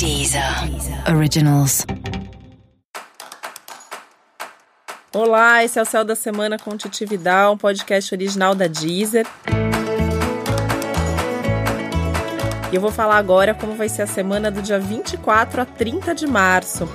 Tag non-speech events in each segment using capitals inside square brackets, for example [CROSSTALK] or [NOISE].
Deezer Originals. Olá, esse é o Céu da Semana com Titi Vidal, um podcast original da Deezer. E eu vou falar agora como vai ser a semana do dia 24 a 30 de março.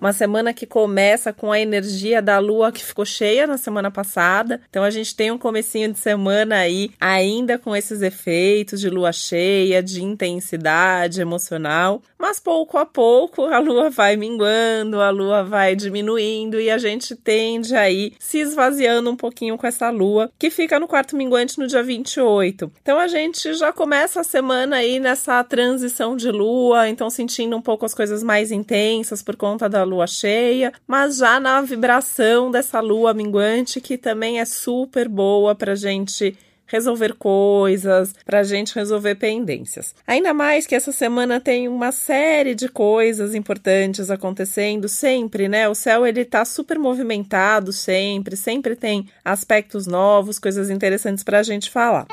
Uma semana que começa com a energia da lua que ficou cheia na semana passada. Então a gente tem um comecinho de semana aí ainda com esses efeitos de lua cheia, de intensidade emocional, mas pouco a pouco a lua vai minguando, a lua vai diminuindo e a gente tende aí se esvaziando um pouquinho com essa lua que fica no quarto minguante no dia 28. Então a gente já começa a semana aí nessa transição de lua, então sentindo um pouco as coisas mais intensas por conta da lua cheia, mas já na vibração dessa lua minguante que também é super boa para gente resolver coisas, para a gente resolver pendências. Ainda mais que essa semana tem uma série de coisas importantes acontecendo sempre, né? O céu ele tá super movimentado sempre, sempre tem aspectos novos, coisas interessantes para a gente falar.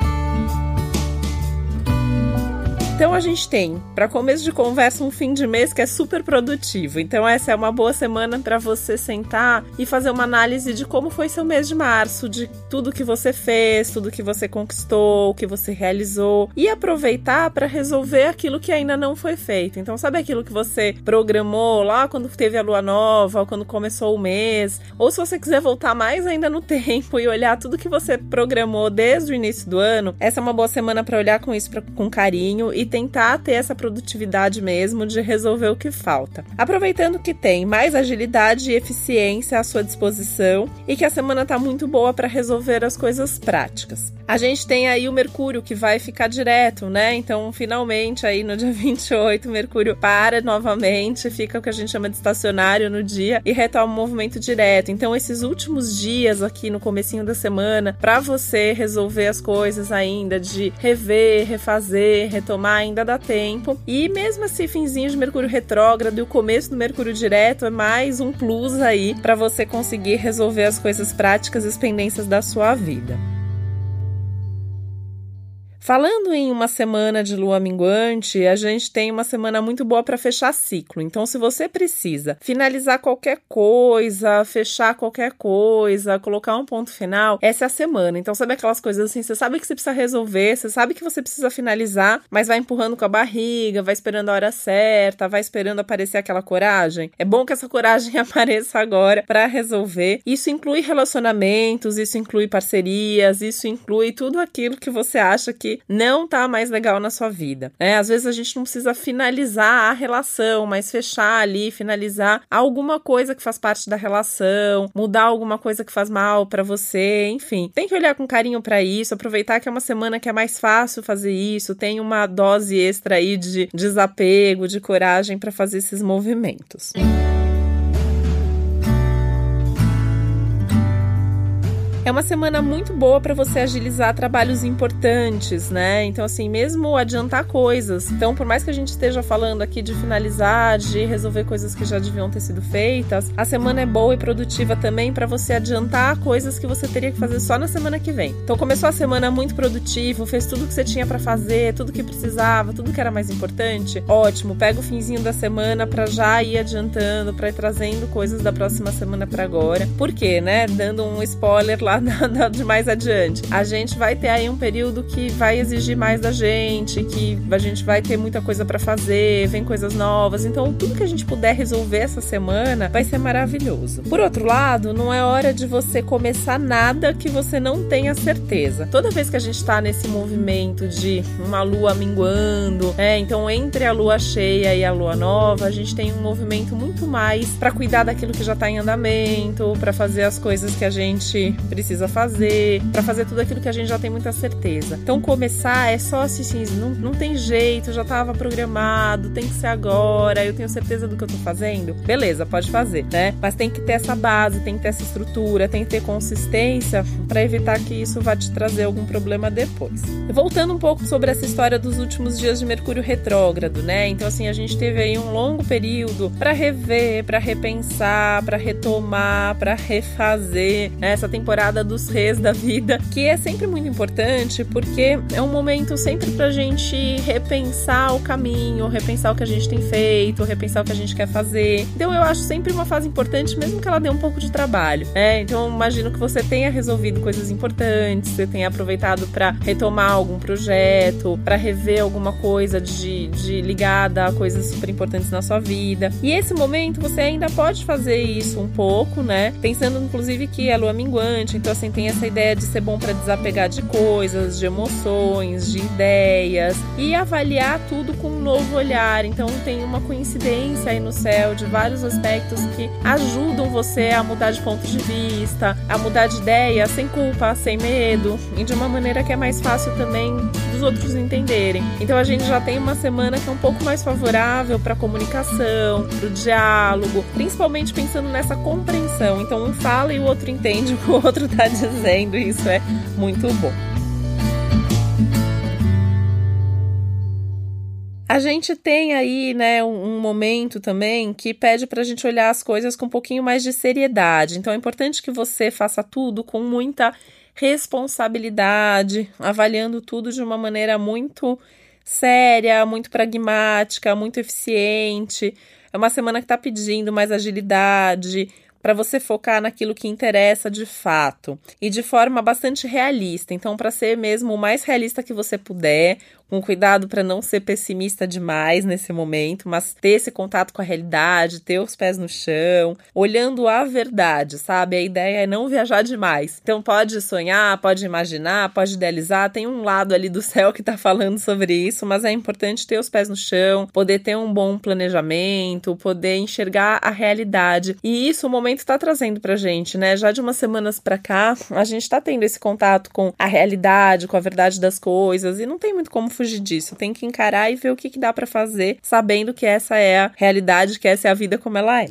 Então a gente tem, para começo de conversa, um fim de mês que é super produtivo. Então essa é uma boa semana para você sentar e fazer uma análise de como foi seu mês de março, de tudo que você fez, tudo que você conquistou, o que você realizou e aproveitar para resolver aquilo que ainda não foi feito. Então sabe aquilo que você programou lá quando teve a lua nova, ou quando começou o mês, ou se você quiser voltar mais ainda no [LAUGHS] tempo e olhar tudo que você programou desde o início do ano, essa é uma boa semana para olhar com isso pra, com carinho e tentar ter essa produtividade mesmo de resolver o que falta. Aproveitando que tem mais agilidade e eficiência à sua disposição e que a semana tá muito boa para resolver as coisas práticas. A gente tem aí o Mercúrio que vai ficar direto, né? Então, finalmente aí no dia [LAUGHS] 28, o Mercúrio para novamente, fica o que a gente chama de estacionário no dia e retoma o movimento direto. Então, esses últimos dias aqui no comecinho da semana, para você resolver as coisas ainda de rever, refazer, retomar ainda dá tempo. E mesmo esse finzinho de Mercúrio retrógrado e o começo do Mercúrio direto é mais um plus aí para você conseguir resolver as coisas práticas e as pendências da sua vida. Falando em uma semana de lua minguante, a gente tem uma semana muito boa para fechar ciclo. Então, se você precisa finalizar qualquer coisa, fechar qualquer coisa, colocar um ponto final, essa é a semana. Então, sabe aquelas coisas assim, você sabe que você precisa resolver, você sabe que você precisa finalizar, mas vai empurrando com a barriga, vai esperando a hora certa, vai esperando aparecer aquela coragem. É bom que essa coragem [LAUGHS] apareça agora para resolver. Isso inclui relacionamentos, isso inclui parcerias, isso inclui tudo aquilo que você acha que não tá mais legal na sua vida. Né? Às vezes a gente não precisa finalizar a relação, mas fechar ali, finalizar alguma coisa que faz parte da relação, mudar alguma coisa que faz mal para você, enfim. Tem que olhar com carinho para isso, aproveitar que é uma semana que é mais fácil fazer isso, tem uma dose extra aí de desapego, de coragem para fazer esses movimentos. Música É uma semana muito boa para você agilizar trabalhos importantes, né? Então, assim, mesmo adiantar coisas. Então, por mais que a gente esteja falando aqui de finalizar, de resolver coisas que já deviam ter sido feitas, a semana é boa e produtiva também para você adiantar coisas que você teria que fazer só na semana que vem. Então, começou a semana muito produtivo, fez tudo que você tinha para fazer, tudo que precisava, tudo que era mais importante. Ótimo, pega o finzinho da semana para já ir adiantando, para ir trazendo coisas da próxima semana para agora. Por quê, né? Dando um spoiler lá [LAUGHS] de mais adiante. A gente vai ter aí um período que vai exigir mais da gente, que a gente vai ter muita coisa para fazer, vem coisas novas. Então, tudo que a gente puder resolver essa semana vai ser maravilhoso. Por outro lado, não é hora de você começar nada que você não tenha certeza. Toda vez que a gente tá nesse movimento de uma lua minguando, é, então entre a lua cheia e a lua nova, a gente tem um movimento muito mais para cuidar daquilo que já tá em andamento, para fazer as coisas que a gente precisa precisa fazer, para fazer tudo aquilo que a gente já tem muita certeza. Então, começar é só assim, não, não tem jeito, já estava programado, tem que ser agora, eu tenho certeza do que eu tô fazendo. Beleza, pode fazer, né? Mas tem que ter essa base, tem que ter essa estrutura, tem que ter consistência para evitar que isso vá te trazer algum problema depois. Voltando um pouco sobre essa história dos últimos dias de Mercúrio retrógrado, né? Então, assim, a gente teve aí um longo período para rever, para repensar, para retomar, para refazer. Né? Essa temporada dos reis da vida, que é sempre muito importante porque é um momento sempre pra gente repensar o caminho, repensar o que a gente tem feito, repensar o que a gente quer fazer. Então eu acho sempre uma fase importante, mesmo que ela dê um pouco de trabalho, né? Então imagino que você tenha resolvido coisas importantes, você tenha aproveitado para retomar algum projeto, para rever alguma coisa de, de ligada a coisas super importantes na sua vida. E esse momento você ainda pode fazer isso um pouco, né? Pensando inclusive que é lua minguante, então assim tem essa ideia de ser bom para desapegar de coisas, de emoções, de ideias e avaliar tudo com um novo olhar. Então tem uma coincidência aí no céu de vários aspectos que ajudam você a mudar de ponto de vista, a mudar de ideia sem culpa, sem medo e de uma maneira que é mais fácil também dos outros entenderem. Então a gente já tem uma semana que é um pouco mais favorável para comunicação, para o diálogo, principalmente pensando nessa compreensão. Então um fala e o outro entende [LAUGHS] o que o outro está dizendo, e isso é muito bom. A gente tem aí, né, um, momento também que pede para a gente olhar as coisas com um pouquinho mais de seriedade. Então é importante que você faça tudo com muita responsabilidade, avaliando tudo de uma maneira muito séria, muito pragmática, muito eficiente. É uma semana que está pedindo mais agilidade, para você focar naquilo que interessa de fato e de forma bastante realista. Então, para ser mesmo o mais realista que você puder, com cuidado para não ser pessimista demais nesse momento, mas ter esse contato com a realidade, ter os pés no chão, olhando a verdade, sabe? A ideia é não viajar demais. Então pode sonhar, pode imaginar, pode idealizar, tem um lado ali do [LAUGHS] céu que tá falando sobre isso, mas é importante ter os pés no chão, poder ter um bom planejamento, poder enxergar a realidade. E isso o momento está trazendo pra gente, né? Já de umas semanas para cá, a gente tá tendo esse contato com a realidade, com a verdade das coisas, e não tem muito como fugir disso. Tem que encarar e ver o que, que dá para fazer, sabendo que essa é a realidade, que essa é a vida como ela é.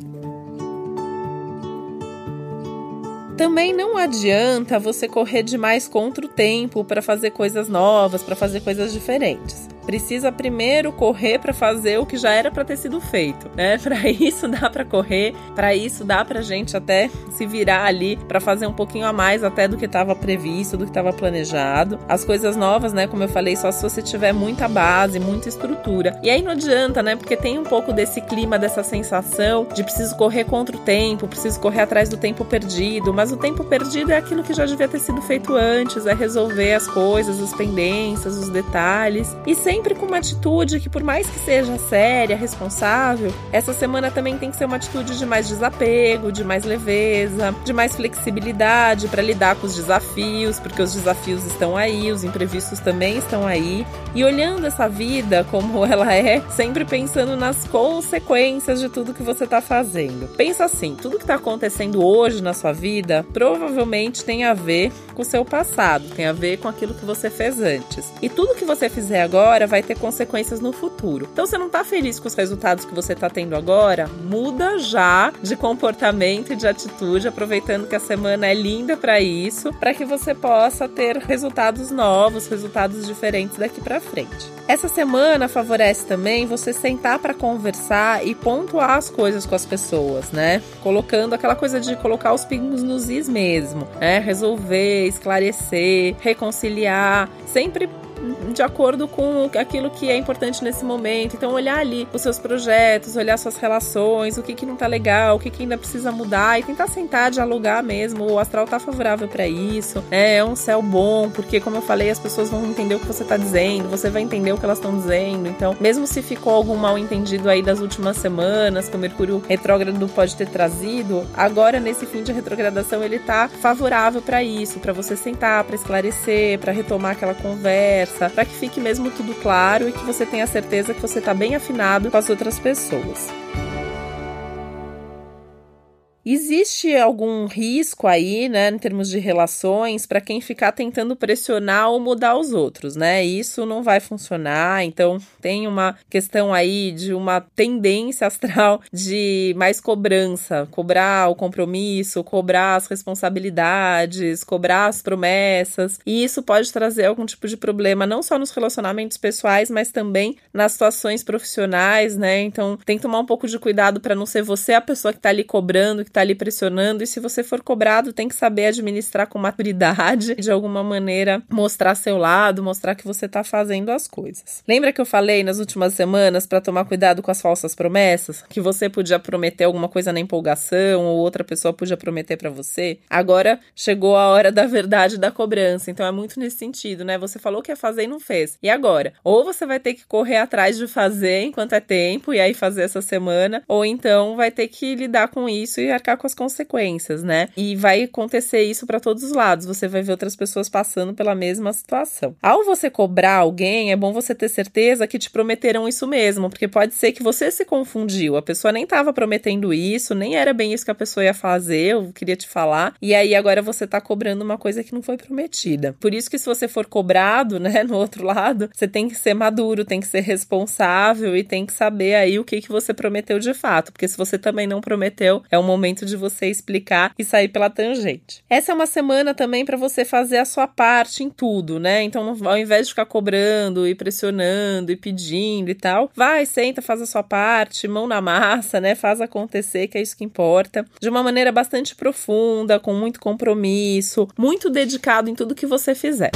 Também não adianta você correr demais contra o tempo para fazer coisas novas, para fazer coisas diferentes precisa primeiro correr para fazer o que já era para ter sido feito, né? [LAUGHS] Para isso dá para correr, para isso dá pra gente até se virar ali para fazer um pouquinho a mais até do que estava previsto, do que estava planejado. As coisas novas, né, como eu falei, só se você tiver muita base, muita estrutura. E aí não adianta, né? Porque tem um pouco desse clima, dessa sensação de preciso correr contra o tempo, preciso correr atrás do tempo perdido, mas o tempo perdido é aquilo que já devia ter sido feito antes, é resolver as coisas, as pendências, os detalhes e sem sempre com uma atitude que, por mais que seja séria, responsável, essa semana também tem que ser uma atitude de mais desapego, de mais leveza, de mais flexibilidade para lidar com os desafios, porque os desafios estão aí, os imprevistos também estão aí. E olhando essa vida como [LAUGHS] ela é, sempre pensando nas consequências de tudo que você está fazendo. Pensa assim: tudo que está acontecendo hoje na sua vida provavelmente tem a ver com o seu passado, tem a ver com aquilo que você fez antes. E tudo que você fizer agora vai ter consequências no futuro. Então, você não tá feliz com os resultados que você tá tendo agora? Muda já de comportamento e de atitude, aproveitando que a semana é linda para isso, para que você possa ter resultados novos, resultados diferentes daqui para frente. Essa semana favorece também você sentar para conversar e pontuar as coisas com as pessoas, né? Colocando aquela coisa de colocar os pingos nos is mesmo, né? Resolver, esclarecer, reconciliar, sempre de acordo com aquilo que é importante nesse momento. Então, olhar ali os seus projetos, olhar suas relações, o que, que não tá legal, o que, que ainda precisa mudar e tentar sentar, dialogar mesmo. O astral tá favorável para isso. Né? É um céu bom, porque, como eu falei, as pessoas vão entender o que você tá dizendo, você vai entender o que elas estão dizendo. Então, mesmo se ficou algum mal entendido aí das últimas semanas, que o Mercúrio retrógrado pode ter trazido, agora nesse fim de retrogradação ele tá favorável para isso, para você sentar, para esclarecer, para retomar aquela conversa, para que fique mesmo tudo claro e que você tenha certeza que você está bem afinado com as outras pessoas. Existe algum risco aí, né, em termos de relações, para quem ficar tentando pressionar ou mudar os outros, né? Isso não vai funcionar. Então, tem uma questão aí de uma tendência astral de mais cobrança, cobrar o compromisso, cobrar as responsabilidades, cobrar as promessas. E isso pode trazer algum tipo de problema, não só nos relacionamentos pessoais, mas também nas situações profissionais, né? Então, tem que tomar um pouco de cuidado para não ser você a pessoa que está ali cobrando, que tá ali pressionando, e se você for cobrado, tem que saber administrar com maturidade, de alguma maneira mostrar seu lado, mostrar que você tá fazendo as coisas. Lembra que eu falei nas últimas semanas para tomar cuidado com as falsas promessas? Que você podia prometer alguma coisa na empolgação ou outra pessoa podia prometer para você? Agora chegou a hora da verdade da cobrança. Então é muito nesse sentido, né? Você falou que ia fazer e não fez. E agora? Ou você vai ter que correr atrás de fazer enquanto é tempo e aí fazer essa semana, ou então vai ter que lidar com isso e arcar com as consequências, né? E vai acontecer isso para todos os lados. Você vai ver outras pessoas passando pela mesma situação. Ao você cobrar alguém, é bom você ter certeza que te prometeram isso mesmo, porque pode ser que você se confundiu. A pessoa nem estava prometendo isso, nem era bem isso que a pessoa ia fazer, eu queria te falar. E aí agora você tá cobrando uma coisa que não foi prometida. Por isso que se você for cobrado, [LAUGHS] né, no outro lado, você tem que ser maduro, tem que ser responsável e tem que saber aí o que que você prometeu de fato, porque se você também não prometeu, é o momento de você explicar e sair pela tangente. Essa é uma semana também para você fazer a sua parte em tudo, né? Então, ao invés de ficar cobrando e pressionando e pedindo e tal, vai, senta, faz a sua parte, mão na massa, né? Faz acontecer, que é isso que importa. De uma maneira bastante profunda, com muito compromisso, muito dedicado em tudo que você fizer.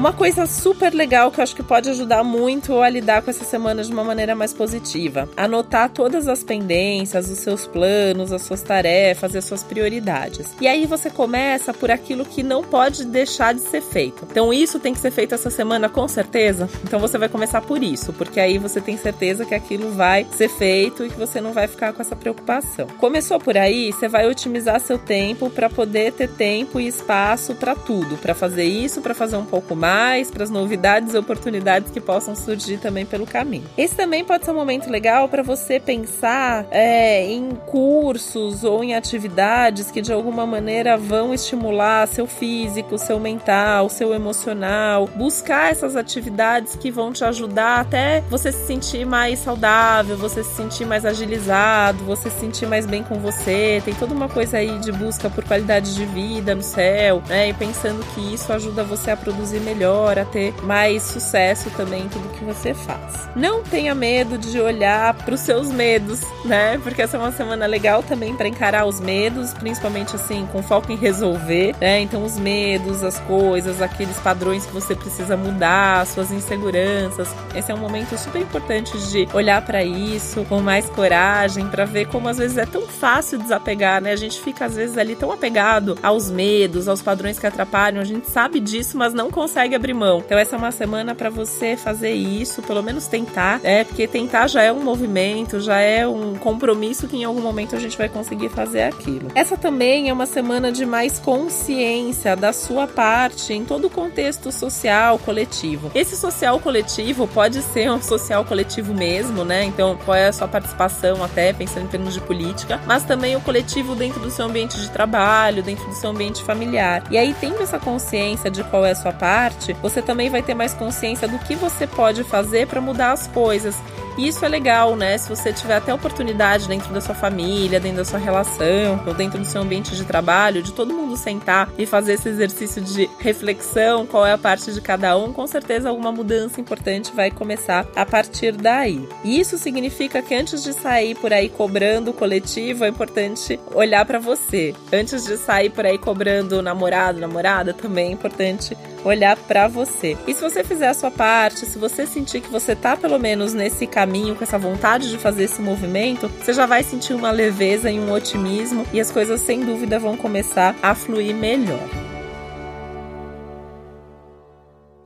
Uma coisa super legal que eu acho que pode ajudar muito a lidar com essa semana de uma maneira mais positiva. Anotar todas as pendências, os seus planos, as suas tarefas e as suas prioridades. E aí você começa por aquilo que não pode deixar de ser feito. Então isso tem que ser feito essa semana com certeza. Então você vai começar por isso, porque aí você tem certeza que aquilo vai ser feito e que você não vai ficar com essa preocupação. Começou por aí, você vai otimizar seu tempo para poder ter tempo e espaço para tudo, para fazer isso, para fazer um pouco mais mais, para as novidades e oportunidades que possam surgir também pelo caminho. Esse também pode ser um momento legal para você pensar é, em cursos ou em atividades que de alguma maneira vão estimular seu físico, seu mental, seu emocional. Buscar essas atividades que vão te ajudar até você se sentir mais saudável, você se sentir mais agilizado, você se sentir mais bem com você. Tem toda uma coisa aí de busca por qualidade de vida no céu, né? E pensando que isso ajuda você a produzir melhor melhor, a ter mais sucesso também em tudo que você faz. Não tenha medo de olhar para os seus medos, né? Porque essa é uma semana legal também para encarar os medos, principalmente assim, com foco em resolver, né? Então, os medos, as coisas, aqueles padrões que você precisa mudar, suas inseguranças. Esse é um momento super importante de olhar para isso com mais coragem, para ver como às vezes é tão fácil desapegar, né? A gente fica às vezes ali tão apegado aos medos, aos padrões que atrapalham, a gente sabe disso, mas não consegue consegue abrir mão. Então essa é uma semana para você fazer isso, pelo menos tentar, é porque tentar já é um movimento, já é um compromisso que em algum momento a gente vai conseguir fazer aquilo. Essa também é uma semana de mais consciência da sua parte em todo o contexto social coletivo. Esse social coletivo pode ser um social coletivo mesmo, né? Então, qual é a sua participação até pensando em termos de política, mas também o coletivo dentro do seu ambiente de trabalho, dentro do seu ambiente familiar. E aí tendo essa consciência de qual é a sua parte, você também vai ter mais consciência do que você pode fazer para mudar as coisas. E isso é legal, né? Se você tiver até oportunidade dentro da sua família, dentro da sua relação, ou dentro do seu ambiente de trabalho, de todo mundo sentar e fazer esse exercício de reflexão, qual é a parte de cada um, com certeza alguma mudança importante vai começar a partir daí. E isso significa que antes de sair por aí cobrando o coletivo, é importante olhar para você. Antes de sair por aí cobrando namorado, namorada, também é importante olhar para você. E se você fizer a sua parte, se você sentir que você tá pelo menos nesse caminho com essa vontade de fazer esse movimento, você já vai sentir uma leveza e um otimismo e as coisas sem dúvida vão começar a fluir melhor.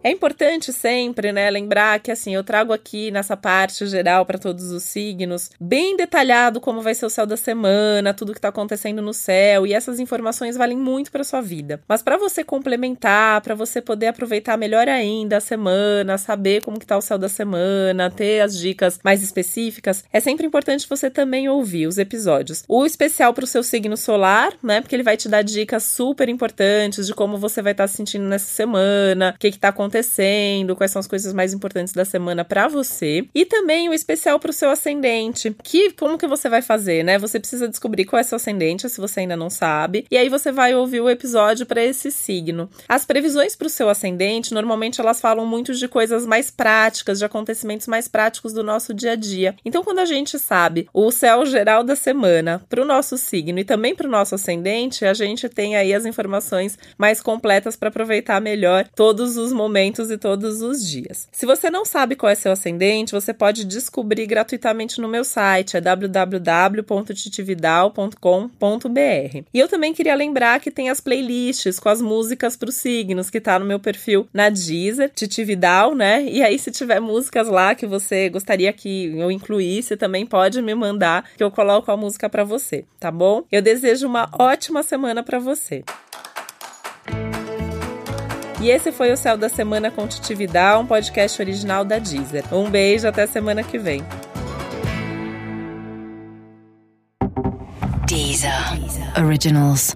É importante sempre, né, lembrar que assim, eu trago aqui nessa parte geral para todos os signos, bem detalhado como vai ser o céu da semana, tudo que tá acontecendo no céu, e essas informações valem muito para sua vida. Mas para você complementar, para você poder aproveitar melhor ainda a semana, saber como que tá o céu da semana, ter as dicas mais específicas, é sempre importante você também ouvir os episódios. O especial para o seu signo solar, né, porque ele vai te dar dicas super importantes de como você vai estar tá se sentindo nessa semana, o que que tá acontecendo acontecendo, quais são as coisas mais importantes da semana para você. E também o especial para o seu ascendente, que como que você vai fazer, né? Você precisa descobrir qual é seu ascendente, se você ainda não sabe. E aí você vai ouvir o episódio para esse signo. As previsões para o seu ascendente, normalmente elas falam muito de coisas mais práticas, de acontecimentos mais práticos do nosso dia a dia. Então, quando a gente sabe o céu geral da semana para o nosso signo e também para o nosso ascendente, a gente tem aí as informações mais completas para aproveitar melhor todos os momentos e todos os dias. Se você não sabe qual é seu ascendente, você pode descobrir gratuitamente no meu site, é www.titividal.com.br. E eu também queria lembrar que tem as playlists com as músicas para os signos que tá no meu perfil na Deezer, Titividal, né? E aí se tiver músicas lá que você gostaria que eu incluísse, também pode me mandar que eu coloco a música para você, tá bom? Eu desejo uma ótima semana para você. E esse foi o Céu da Semana com Titividade, um podcast original da Deezer. Um beijo, até semana que vem. Deezer. Deezer. Originals.